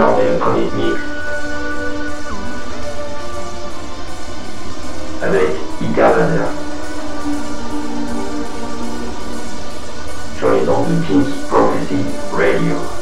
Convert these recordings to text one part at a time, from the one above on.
Norvège dans les îles. Avec Interlander. Sur les ondes de Pink Prophecy Radio.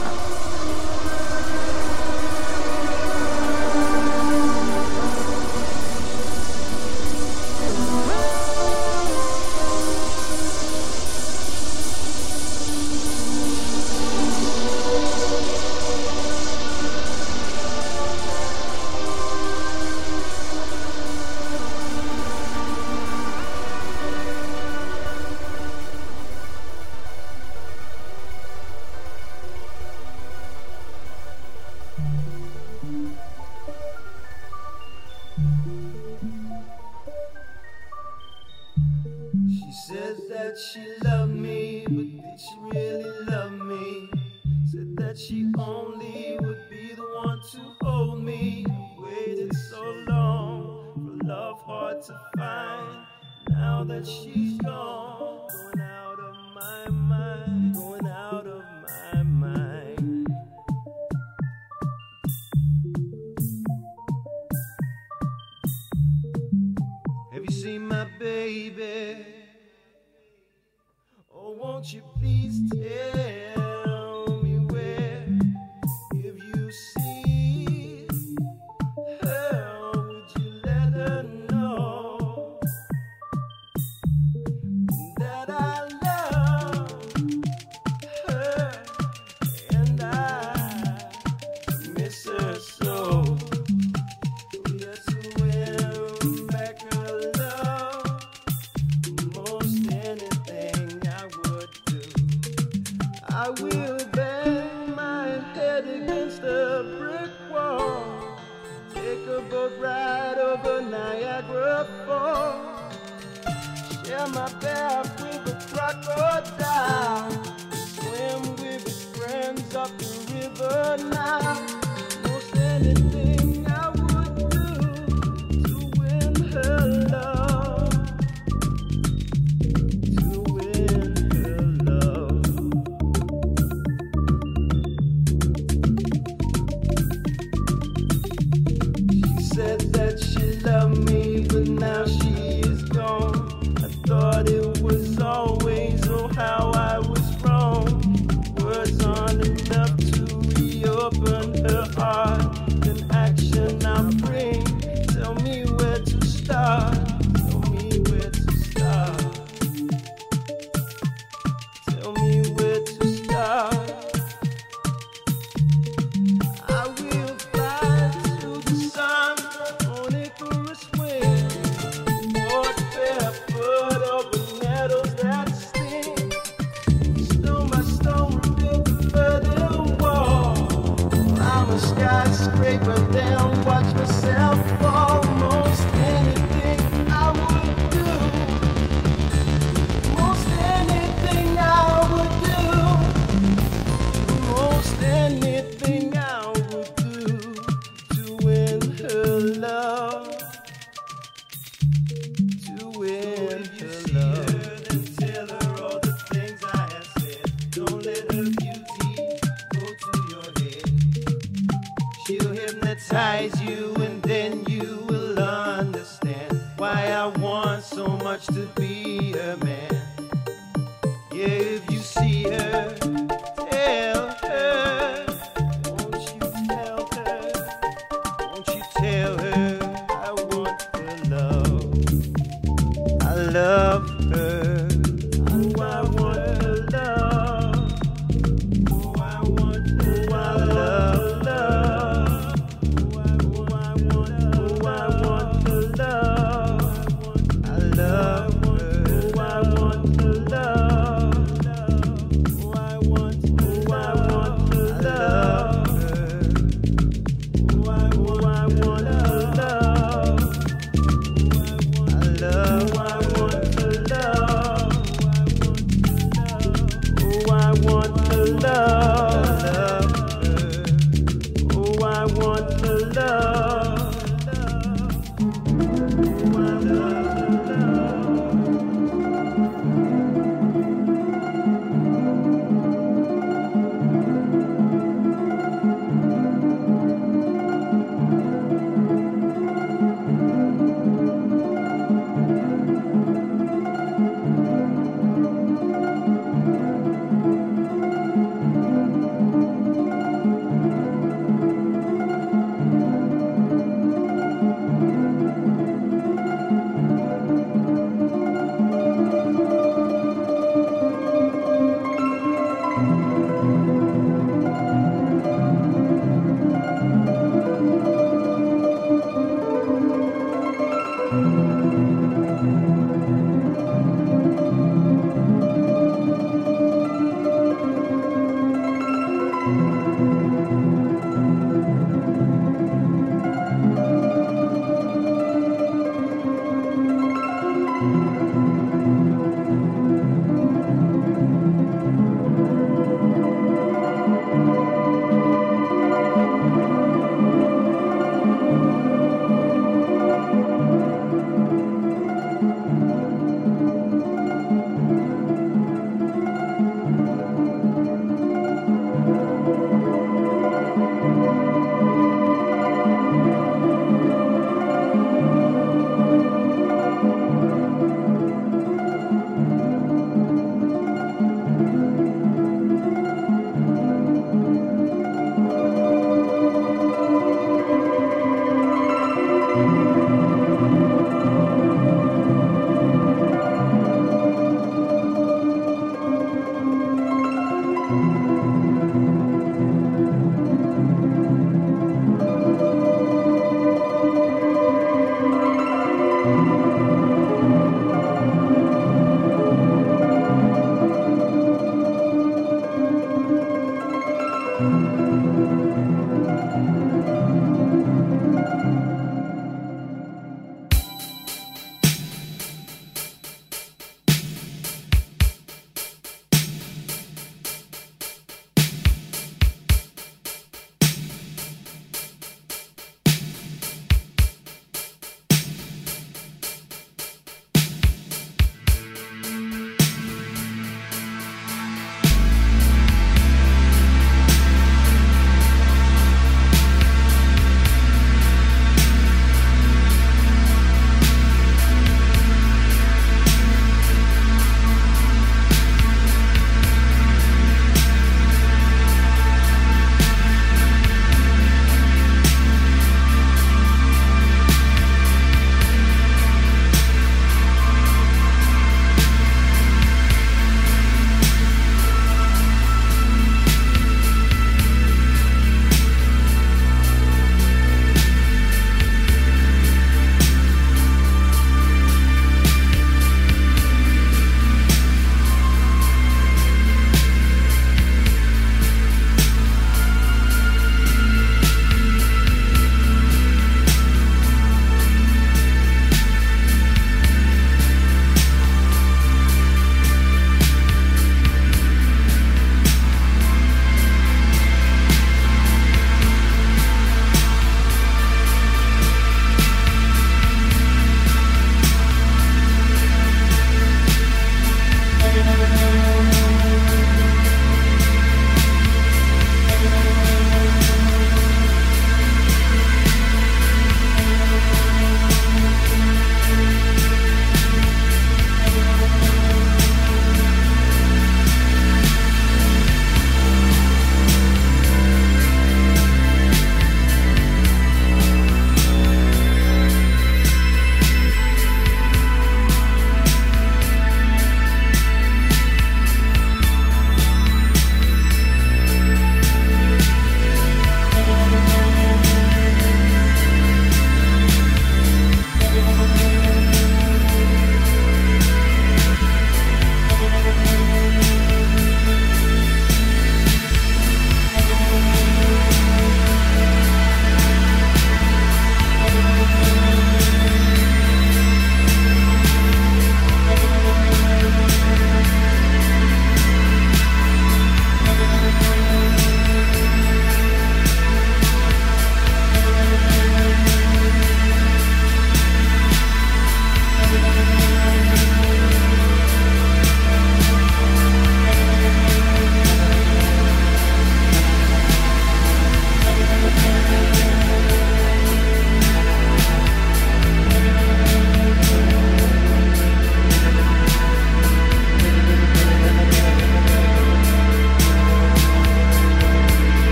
Oh, won't you please tell? break, but then watch myself fall.